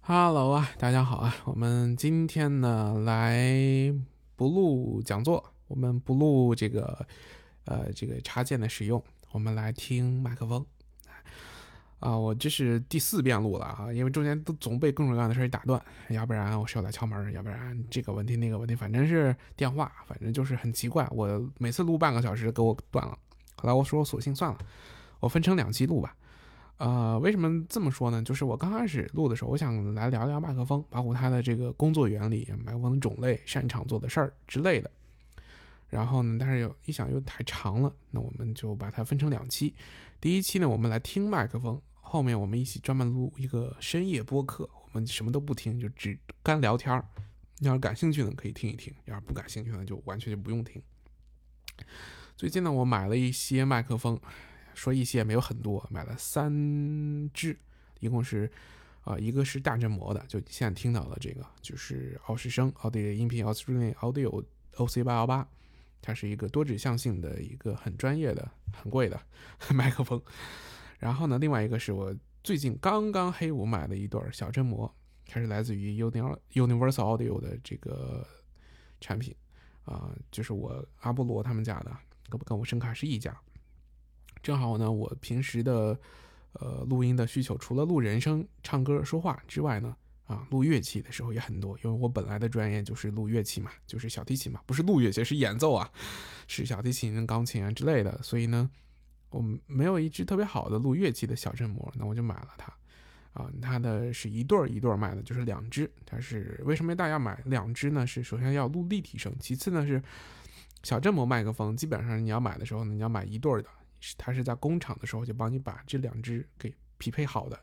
Hello 啊，大家好啊！我们今天呢来不录讲座，我们不录这个呃这个插件的使用，我们来听麦克风啊！我这是第四遍录了啊，因为中间都总被各种各样的事儿打断，要不然我室友来敲门，要不然这个问题那个问题，反正是电话，反正就是很奇怪。我每次录半个小时给我断了，后来我说索性算了，我分成两期录吧。呃，为什么这么说呢？就是我刚开始录的时候，我想来聊聊麦克风，包括它的这个工作原理、麦克风的种类、擅长做的事儿之类的。然后呢，但是又一想又太长了，那我们就把它分成两期。第一期呢，我们来听麦克风，后面我们一起专门录一个深夜播客，我们什么都不听，就只干聊天儿。你要是感兴趣呢，可以听一听；要是不感兴趣呢，就完全就不用听。最近呢，我买了一些麦克风。说一些没有很多，买了三支，一共是，啊，一个是大振膜的，就现在听到的这个，就是奥士声奥迪音频 australia audio oc 八幺八，它是一个多指向性的一个很专业的、很贵的 麦克风。然后呢，另外一个是我最近刚刚黑五买的一对小振膜，它是来自于 Universal Audio 的这个产品，啊，就是我阿波罗他们家的，跟跟我声卡是一家。正好呢，我平时的，呃，录音的需求，除了录人声、唱歌、说话之外呢，啊，录乐器的时候也很多。因为我本来的专业就是录乐器嘛，就是小提琴嘛，不是录乐器，是演奏啊，是小提琴、钢琴啊之类的。所以呢，我没有一支特别好的录乐器的小振膜，那我就买了它。啊，它的是一对儿一对儿卖的，就是两支。它是为什么大家买两支呢？是首先要录立体声，其次呢是小振膜麦克风，基本上你要买的时候呢，你要买一对儿的。它是在工厂的时候就帮你把这两只给匹配好的，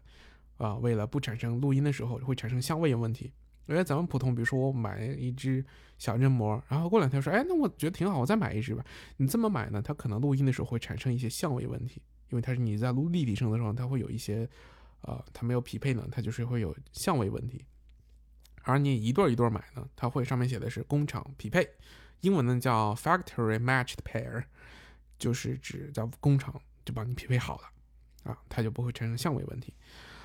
啊，为了不产生录音的时候会产生相位的问题。因为咱们普通，比如说我买一只小振膜，然后过两天说，哎，那我觉得挺好，我再买一只吧。你这么买呢，它可能录音的时候会产生一些相位问题，因为它是你在录立体声的时候，它会有一些，呃，它没有匹配呢，它就是会有相位问题。而你一对一对买呢，它会上面写的是工厂匹配，英文呢叫 factory matched pair。就是指在工厂就帮你匹配好了，啊，它就不会产生相位问题，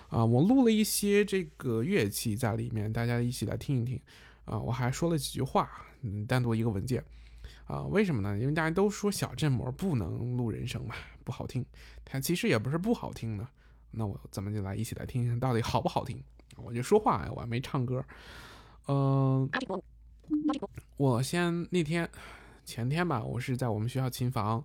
啊，我录了一些这个乐器在里面，大家一起来听一听，啊，我还说了几句话，嗯，单独一个文件，啊，为什么呢？因为大家都说小振膜不能录人声嘛，不好听，它其实也不是不好听的，那我咱们就来一起来听听到底好不好听，我就说话呀，我还没唱歌，嗯，我先那天前天吧，我是在我们学校琴房。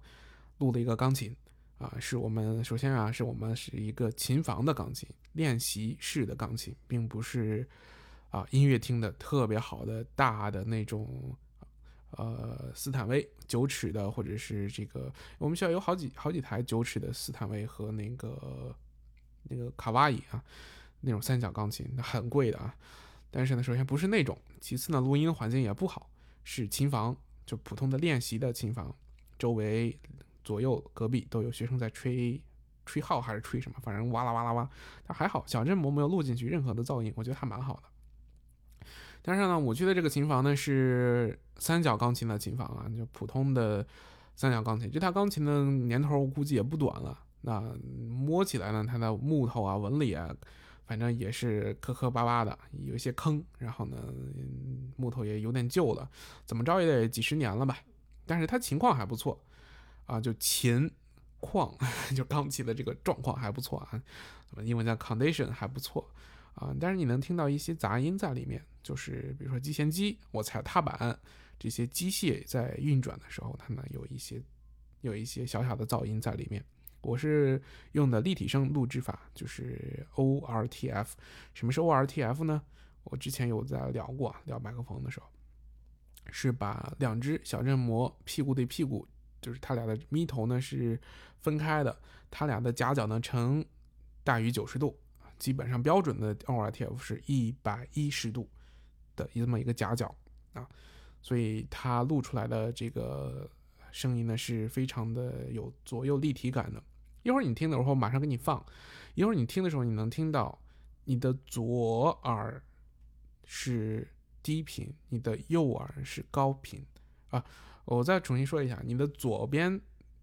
录了一个钢琴，啊，是我们首先啊，是我们是一个琴房的钢琴，练习室的钢琴，并不是啊音乐厅的特别好的大的那种，呃，斯坦威九尺的，或者是这个我们学校有好几好几台九尺的斯坦威和那个那个卡哇伊啊，那种三角钢琴，那很贵的啊。但是呢，首先不是那种，其次呢，录音环境也不好，是琴房，就普通的练习的琴房，周围。左右隔壁都有学生在吹，吹号还是吹什么，反正哇啦哇啦哇，但还好小振膜没有录进去任何的噪音，我觉得还蛮好的。但是呢，我去的这个琴房呢是三角钢琴的琴房啊，就普通的三角钢琴。这台钢琴的年头估计也不短了，那摸起来呢，它的木头啊纹理啊，反正也是磕磕巴巴的，有一些坑，然后呢木头也有点旧了，怎么着也得几十年了吧。但是它情况还不错。啊，就琴况，就钢琴的这个状况还不错啊，英文叫 condition 还不错啊，但是你能听到一些杂音在里面，就是比如说机弦机、我踩踏板这些机械在运转的时候，它呢有一些有一些小小的噪音在里面。我是用的立体声录制法，就是 ORTF。什么是 ORTF 呢？我之前有在聊过，聊麦克风的时候，是把两只小振膜屁股对屁股。就是它俩的咪头呢是分开的，它俩的夹角呢呈大于九十度，基本上标准的 ORTF 是一百一十度的这么一个夹角啊，所以它录出来的这个声音呢是非常的有左右立体感的。一会儿你听的时候马上给你放，一会儿你听的时候你能听到你的左耳是低频，你的右耳是高频啊。我再重新说一下，你的左边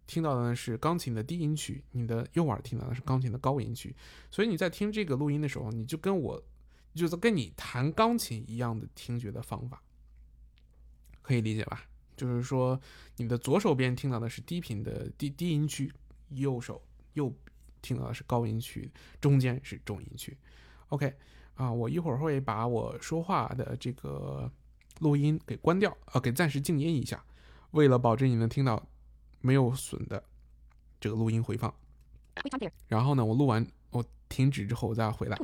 听到的呢是钢琴的低音区，你的右耳听到的是钢琴的高音区，所以你在听这个录音的时候，你就跟我就是跟你弹钢琴一样的听觉的方法，可以理解吧？就是说，你的左手边听到的是低频的低低音区，右手右听到的是高音区，中间是中音区。OK，啊，我一会儿会把我说话的这个录音给关掉，啊，给暂时静音一下，为了保证你能听到没有损的这个录音回放。然后呢，我录完我停止之后我再回来。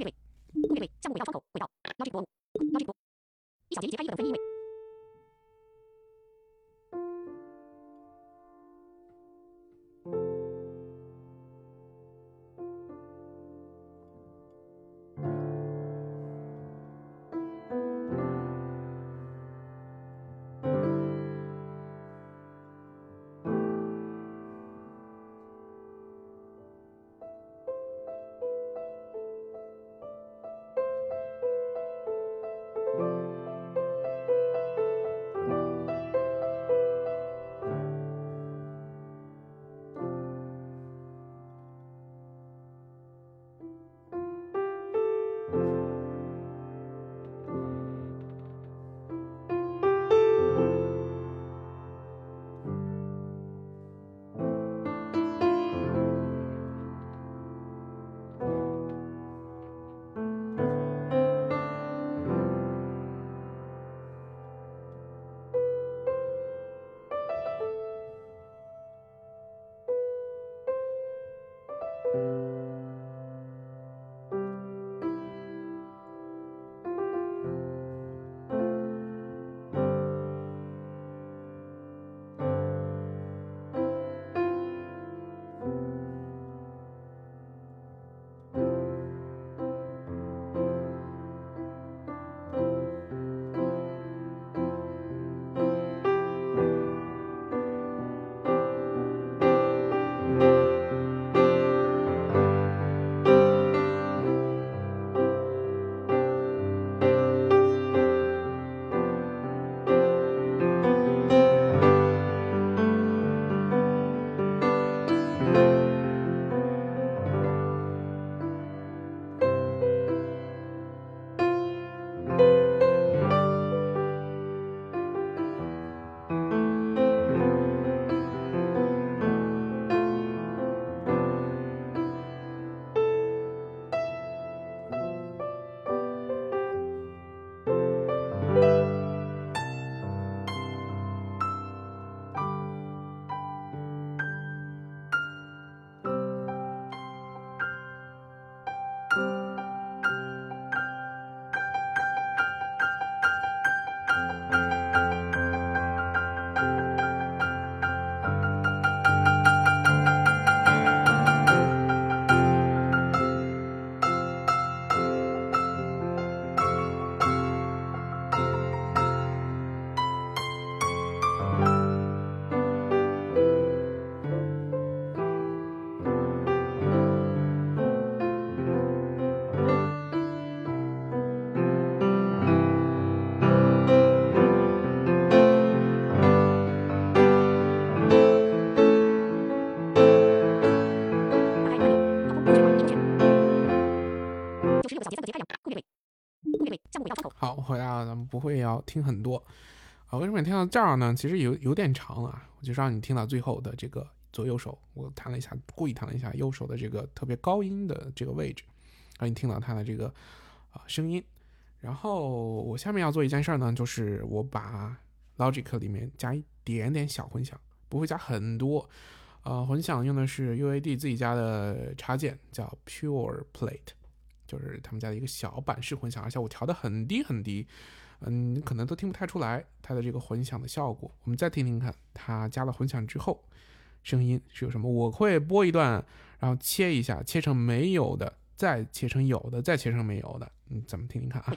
不会要听很多啊。为什么听到这儿呢？其实有有点长啊，我就让你听到最后的这个左右手，我弹了一下，故意弹了一下右手的这个特别高音的这个位置，让你听到它的这个啊声音。然后我下面要做一件事儿呢，就是我把 Logic 里面加一点点小混响，不会加很多。呃，混响用的是 UAD 自己家的插件，叫 Pure Plate。就是他们家的一个小版式混响，而且我调的很低很低，嗯，可能都听不太出来它的这个混响的效果。我们再听听看，它加了混响之后，声音是有什么？我会播一段，然后切一下，切成没有的，再切成有的，再切成没有的，嗯，咱们听听看啊。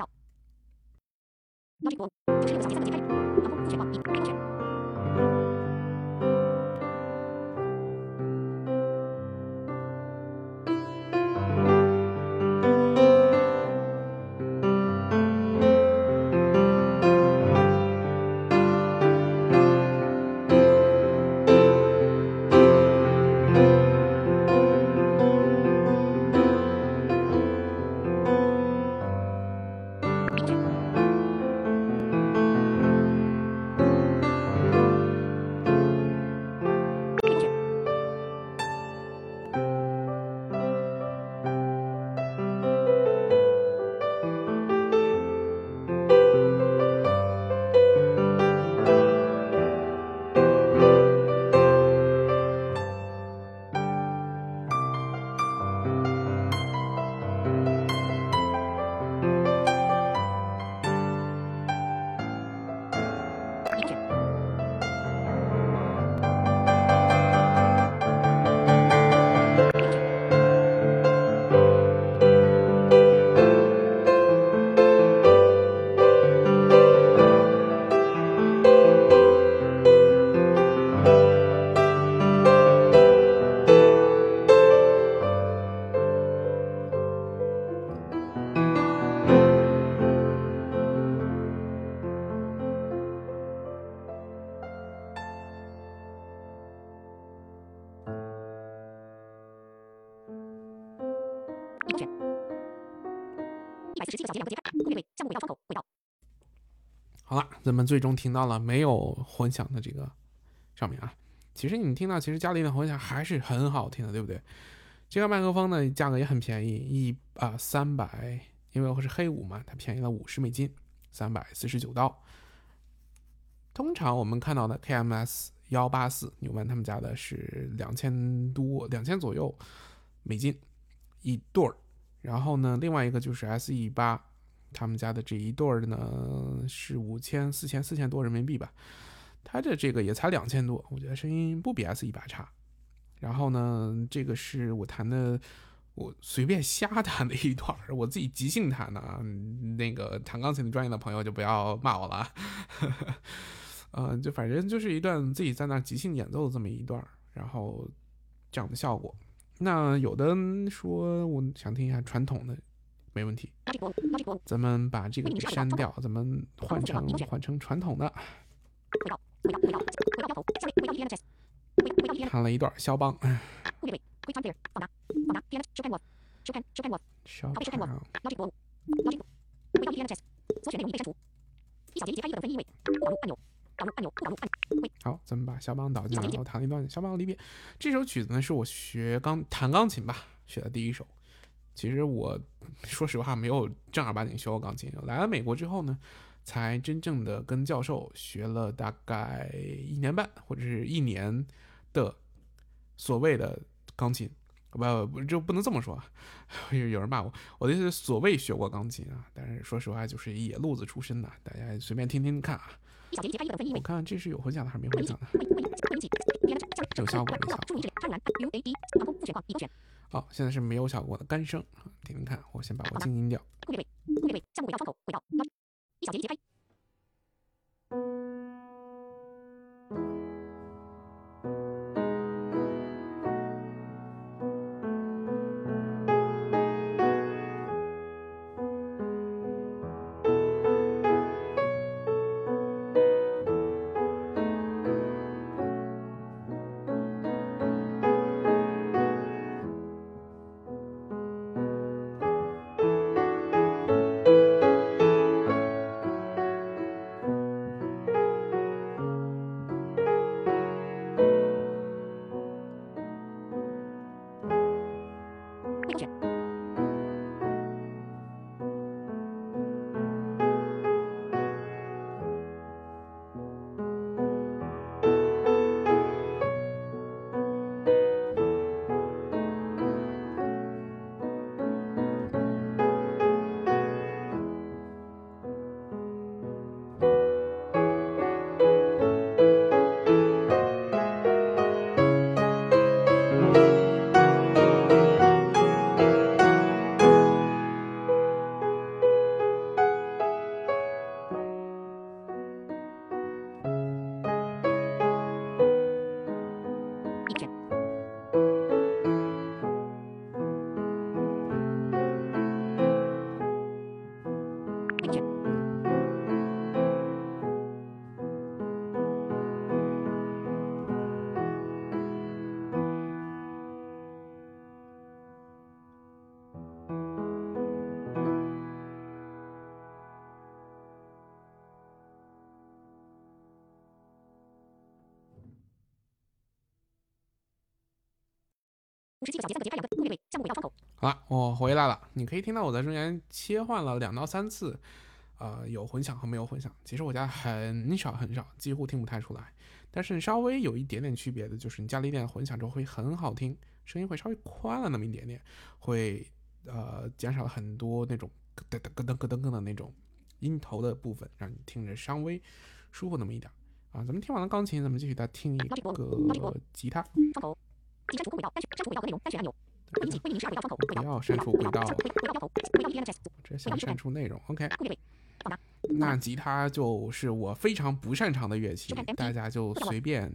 咱们最终听到了没有混响的这个上面啊。其实你们听到，其实家里的混响还是很好听的，对不对？这个麦克风呢，价格也很便宜，一啊三百，因为我是黑五嘛，它便宜了五十美金，三百四十九刀。通常我们看到的 KMS 幺八四纽曼他们家的是两千多，两千左右美金一对儿。然后呢，另外一个就是 SE 八，他们家的这一对儿呢是五千、四千、四千多人民币吧。它的这个也才两千多，我觉得声音不比 S 一百差。然后呢，这个是我弹的，我随便瞎弹的一段儿，我自己即兴弹的啊。那个弹钢琴的专业的朋友就不要骂我了。嗯，就反正就是一段自己在那即兴演奏的这么一段儿，然后这样的效果。那有的说我想听一下传统的，没问题。咱们把这个给删掉，咱们换成换成传统的。弹了一段肖邦。肖邦。好，咱们把肖邦导进来，然后弹了一段肖邦离别。这首曲子呢，是我学钢弹钢琴吧学的第一首。其实我说实话没有正儿八经学过钢琴，来了美国之后呢，才真正的跟教授学了大概一年半或者是一年的所谓的钢琴。不不就不能这么说，有有人骂我，我的是所谓学过钢琴啊，但是说实话就是野路子出身的，大家随便听听看啊。我看这是有混响的还是没混响的？有效果，有效果。好，现在是没有效果的干声，听听看。我先把我静音掉。好了，我回来了。你可以听到我在中间切换了两到三次，呃，有混响和没有混响。其实我家很少很少，几乎听不太出来。但是稍微有一点点区别的就是，你加了一点混响之后会很好听，声音会稍微宽了那么一点点，会呃减少了很多那种咯噔咯噔咯噔咯的那种音头的部分，让你听着稍微舒服那么一点啊。咱们听完了钢琴，咱们继续再听一个吉他。删除轨道，删除轨道和内容，单选按钮。不要删除轨道。这先删除内容，OK。那吉他就是我非常不擅长的乐器，大家就随便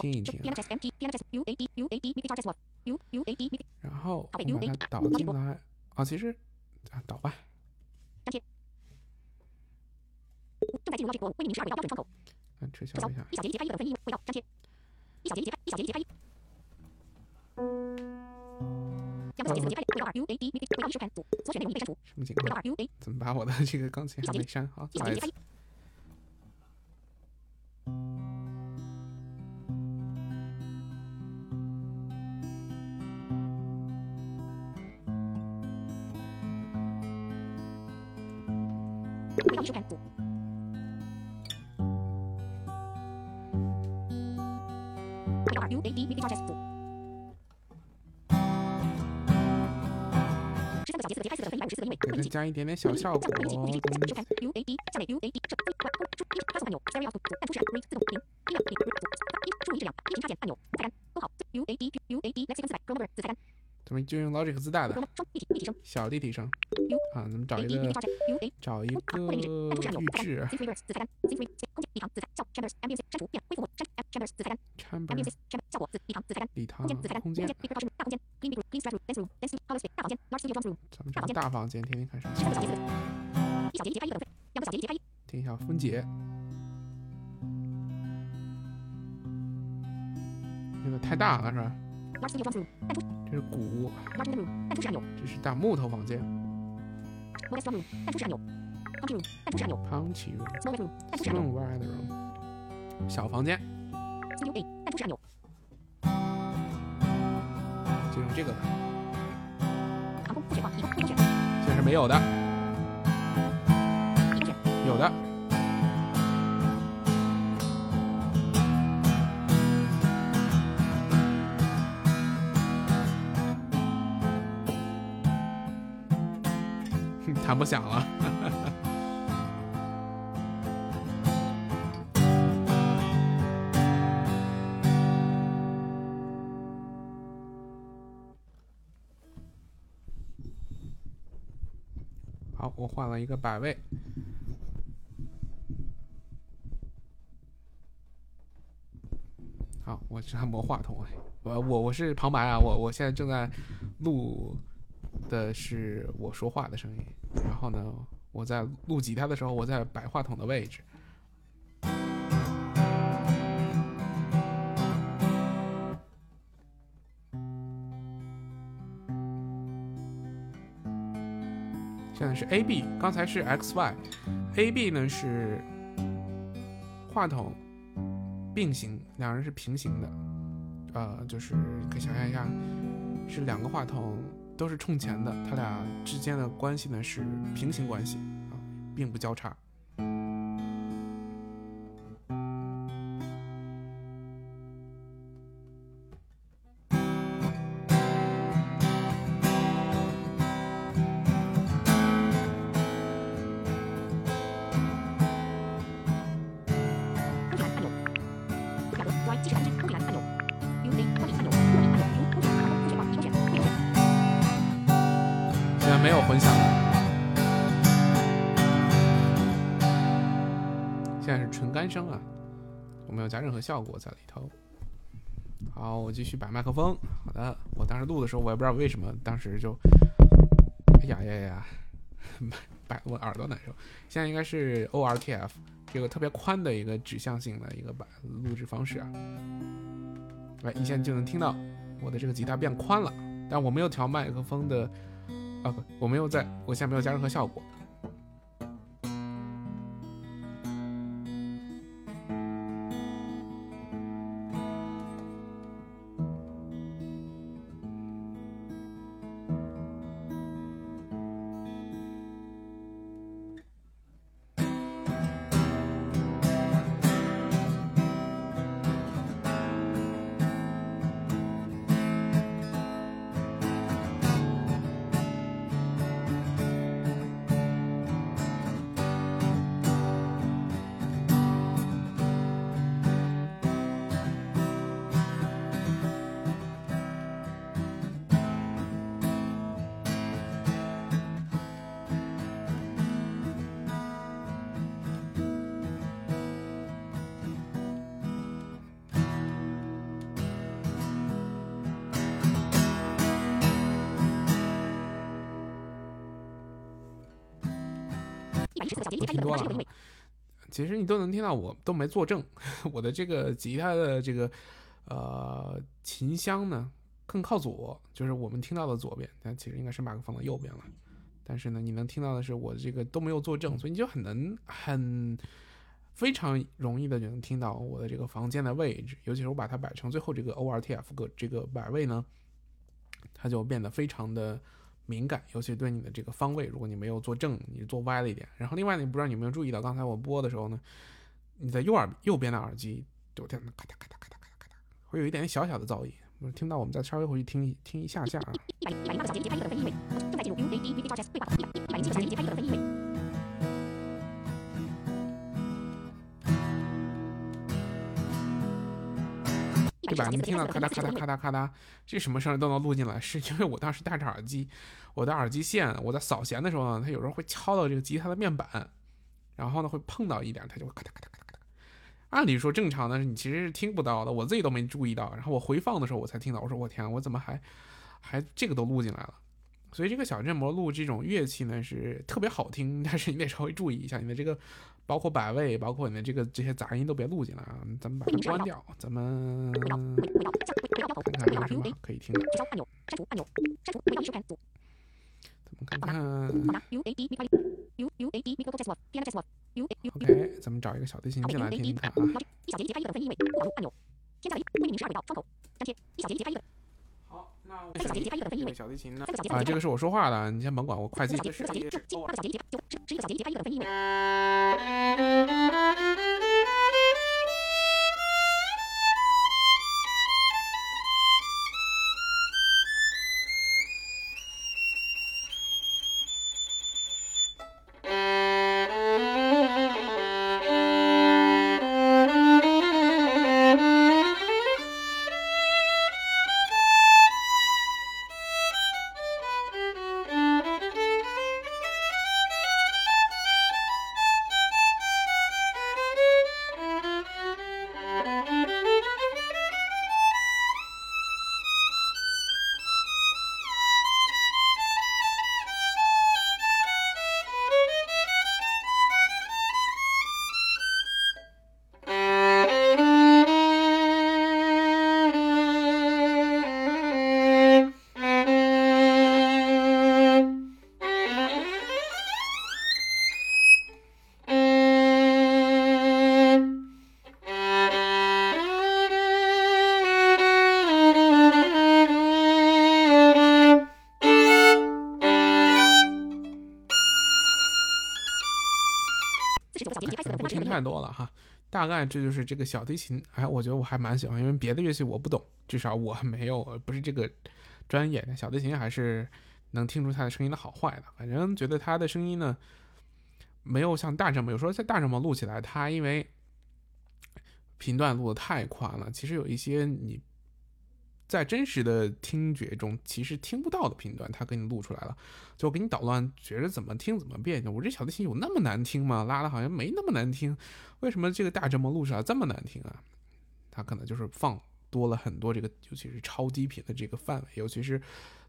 听一听。然后我把它导进来。啊，其实啊，导吧。正在进入到这波，为明十二轨道标准窗口。嗯，撤销一下。一小节一节拍一的分音轨道粘贴。一小节一节拍，一小节一节拍一。什么情况？怎么把我的这个钢琴还没删？好，再来一次。加一点点小效果。咱们就用 Logic 自带的小立体声。啊，咱们找一个找一个预制。礼堂空间。咱们找大房间，听听看什么。听一下分解。这个太大了，是吧？这是鼓。这是大木头房间。Punchy room。Wide room。小房间。就用这个吧。这是没有的。有的。弹不响了。换了一个摆位。好，我是按摩话筒。我我我是旁白啊，我我现在正在录的是我说话的声音。然后呢，我在录吉他的时候，我在摆话筒的位置。现在是 A B，刚才是 X Y，A B 呢是话筒并行，两人是平行的，呃，就是可以想象一下，是两个话筒。都是冲前的，它俩之间的关系呢是平行关系啊，并不交叉。效果在里头。好，我继续摆麦克风。好的，我当时录的时候，我也不知道为什么，当时就，哎呀呀呀，摆我耳朵难受。现在应该是 ORTF 这个特别宽的一个指向性的一个摆录制方式啊。来，你现在就能听到我的这个吉他变宽了，但我没有调麦克风的。啊不，我没有在，我现在没有加任何效果。听多了，其实你都能听到，我都没作证。我的这个吉他的这个呃琴箱呢，更靠左，就是我们听到的左边，但其实应该是麦克风的右边了。但是呢，你能听到的是我这个都没有作证，所以你就很能很非常容易的就能听到我的这个房间的位置，尤其是我把它摆成最后这个 ORTF 个这个摆位呢，它就变得非常的敏感，尤其对你的这个方位，如果你没有坐正，你坐歪了一点。然后另外呢，不知道你有没有注意到，刚才我播的时候呢，你在右耳右边的耳机就听咔嗒咔嗒咔嗒咔嗒咔嗒，会有一点小小的噪音。听到我们再稍微回去听听一下下啊。对吧？你们听到咔嗒咔嗒咔 嗒咔嗒，这什么声都能录进来，是因为我当时戴着耳机，我的耳机线我在扫弦的时候呢，它有时候会敲到这个吉他的面板，然后呢会碰到一点，它就会咔嗒咔嗒咔嗒咔嗒。按理说正常的，你其实是听不到的，我自己都没注意到，然后我回放的时候我才听到，我说我天，我怎么还还这个都录进来了？所以这个小镇魔录这种乐器呢是特别好听，但是你得稍微注意一下你的这个，包括百位，包括你的这个这些杂音都别录进来啊。咱们把它关掉，咱们看看有什么可以听的。咱们看看。OK，咱们找一个小提琴进来听听看啊。小提琴呢？啊，这个是我说话的，你先甭管，我快进。不听太多了哈，大概这就是这个小提琴。哎，我觉得我还蛮喜欢，因为别的乐器我不懂，至少我没有不是这个专业的。小提琴还是能听出它的声音的好坏的。反正觉得它的声音呢，没有像大这么，有时候在大这么录起来，它因为频段录的太宽了，其实有一些你。在真实的听觉中，其实听不到的频段，它给你录出来了，就给你捣乱，觉得怎么听怎么别扭。我这小提琴有那么难听吗？拉的好像没那么难听，为什么这个大振膜录出来这么难听啊？它可能就是放多了很多这个，尤其是超低频的这个范围，尤其是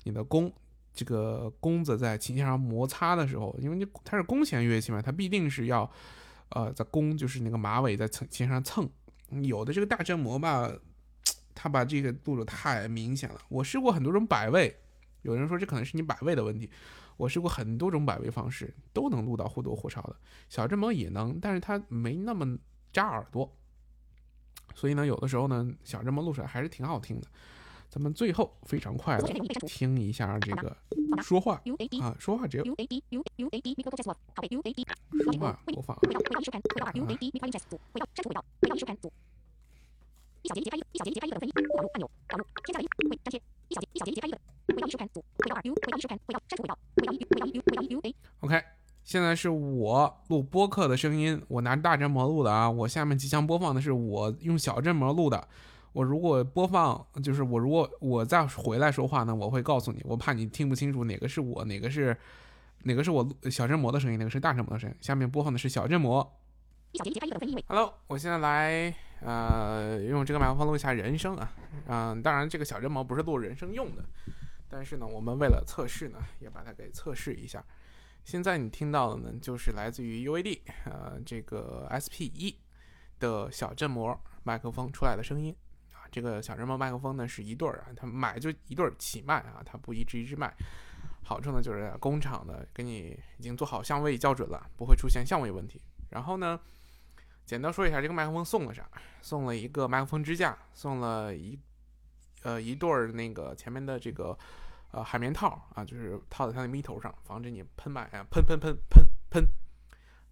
你的弓，这个弓子在琴弦上摩擦的时候，因为你它是弓弦乐器嘛，它必定是要，呃，在弓就是那个马尾在蹭琴上蹭，有的这个大振膜吧。他把这个录的太明显了。我试过很多种摆位，有人说这可能是你摆位的问题。我试过很多种摆位方式，都能录到或多或少的。小振膜也能，但是它没那么扎耳朵。所以呢，有的时候呢，小振膜录出来还是挺好听的。咱们最后非常快的听一下这个说话啊，说话只有说话播放。一小节节拍一，一小节节拍一个的分音，导入按钮，导入添加音，会粘贴。一小节一小节节拍一的，回到一收看组，回到二 U，回到一收看，回到删除回到，回到一 U，回到一 U，回到一 U A。OK，现在是我录播客的声音，我拿大振膜录的啊。我下面即将播放的是我用小振膜录的。我如果播放，就是我如果我再回来说话呢，我会告诉你，我怕你听不清楚哪个是我，哪个是哪个是我小振膜的声音，哪个是大振膜的声音。下面播放的是小振膜。一小节节拍一的分音为。Hello，我现在来。呃，用这个麦克风录一下人声啊，嗯，当然这个小振膜不是录人声用的，但是呢，我们为了测试呢，也把它给测试一下。现在你听到的呢，就是来自于 UAD 呃这个 SP 一的小振膜麦克风出来的声音啊，这个小振膜麦克风呢是一对儿啊，它买就一对儿起卖啊，它不一支一支卖。好处呢就是工厂的给你已经做好相位校准了，不会出现相位问题。然后呢，简单说一下这个麦克风送了啥？送了一个麦克风支架，送了一呃一对儿那个前面的这个呃海绵套啊，就是套在它的咪头上，防止你喷麦啊喷喷喷喷喷。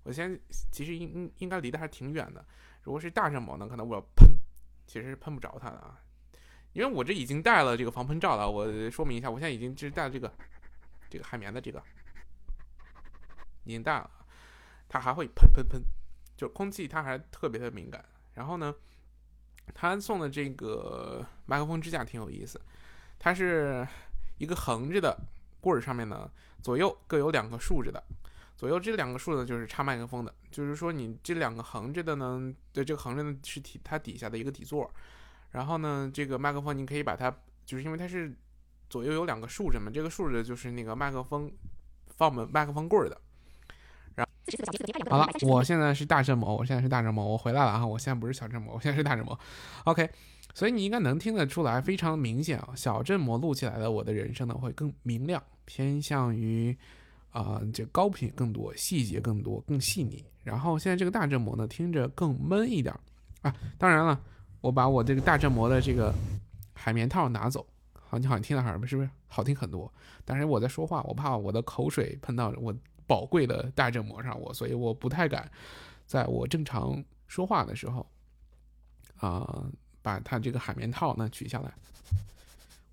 我现在其实应应应该离得还挺远的。如果是大振膜呢，可能我要喷，其实是喷不着它的啊，因为我这已经戴了这个防喷罩了。我说明一下，我现在已经就是戴了这个这个海绵的这个，已经戴了，它还会喷喷喷，就空气它还特别的敏感。然后呢，他送的这个麦克风支架挺有意思，它是一个横着的棍儿，上面呢左右各有两个竖着的。左右这两个竖的，就是插麦克风的，就是说你这两个横着的呢，对，这个横着的是底它底下的一个底座，然后呢，这个麦克风你可以把它，就是因为它是左右有两个竖着嘛，这个竖着就是那个麦克风放麦克风棍儿的。好了，我现在是大振膜，我现在是大振膜，我回来了啊，我现在不是小振膜，我现在是大振膜。OK，所以你应该能听得出来，非常明显啊，小振膜录起来的我的人声呢会更明亮，偏向于。啊，这高频更多，细节更多，更细腻。然后现在这个大振膜呢，听着更闷一点啊。当然了，我把我这个大振膜的这个海绵套拿走，好，你好像听到还是不是好听很多？但是我在说话，我怕我的口水喷到我宝贵的大振膜上，我所以我不太敢在我正常说话的时候啊，把它这个海绵套呢取下来。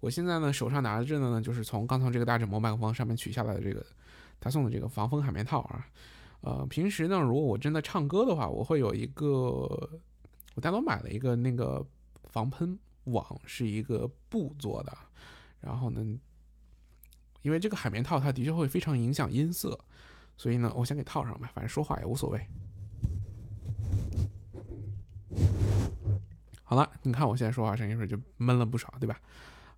我现在呢手上拿着的呢，就是从刚从这个大振膜麦克风上面取下来的这个。他送的这个防风海绵套啊，呃，平时呢，如果我真的唱歌的话，我会有一个，我单独买了一个那个防喷网，是一个布做的，然后呢，因为这个海绵套它的确会非常影响音色，所以呢，我先给套上吧，反正说话也无所谓。好了，你看我现在说话声音是不是就闷了不少，对吧？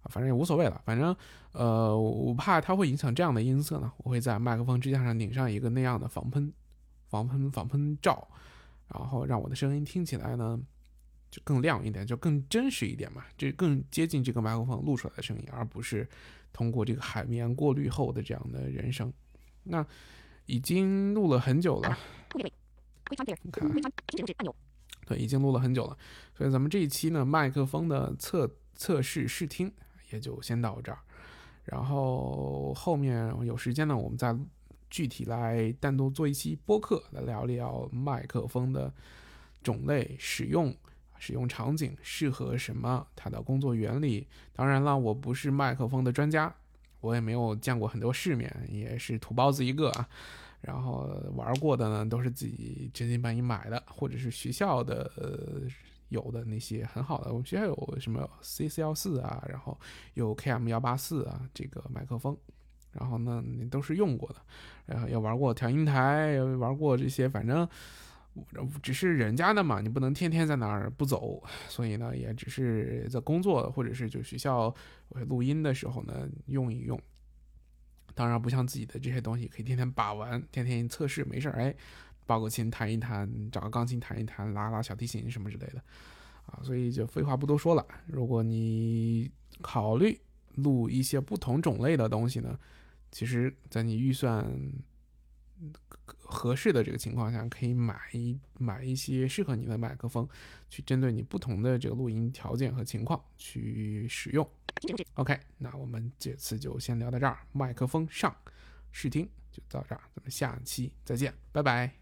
反正也无所谓了，反正，呃，我怕它会影响这样的音色呢，我会在麦克风支架上拧上一个那样的防喷、防喷、防喷罩，然后让我的声音听起来呢就更亮一点，就更真实一点嘛，这更接近这个麦克风录出来的声音，而不是通过这个海绵过滤后的这样的人声。那已经录了很久了，看，对，已经录了很久了，所以咱们这一期呢，麦克风的测测试试听。也就先到这儿，然后后面有时间呢，我们再具体来单独做一期播客，来聊聊麦克风的种类、使用、使用场景、适合什么、它的工作原理。当然了，我不是麦克风的专家，我也没有见过很多世面，也是土包子一个啊。然后玩过的呢，都是自己真金白银买的，或者是学校的。有的那些很好的，我们学校有什么 C 四幺四啊，然后有 KM 幺八四啊，这个麦克风，然后呢，你都是用过的，然后也玩过调音台，也玩过这些，反正只是人家的嘛，你不能天天在那儿不走，所以呢，也只是在工作或者是就学校录音的时候呢用一用。当然不像自己的这些东西可以天天把玩，天天测试，没事儿，哎。抱个琴弹一弹，找个钢琴弹一弹，拉拉小提琴什么之类的，啊，所以就废话不多说了。如果你考虑录一些不同种类的东西呢，其实，在你预算合适的这个情况下，可以买一买一些适合你的麦克风，去针对你不同的这个录音条件和情况去使用。OK，那我们这次就先聊到这儿，麦克风上试听就到这儿，咱们下期再见，拜拜。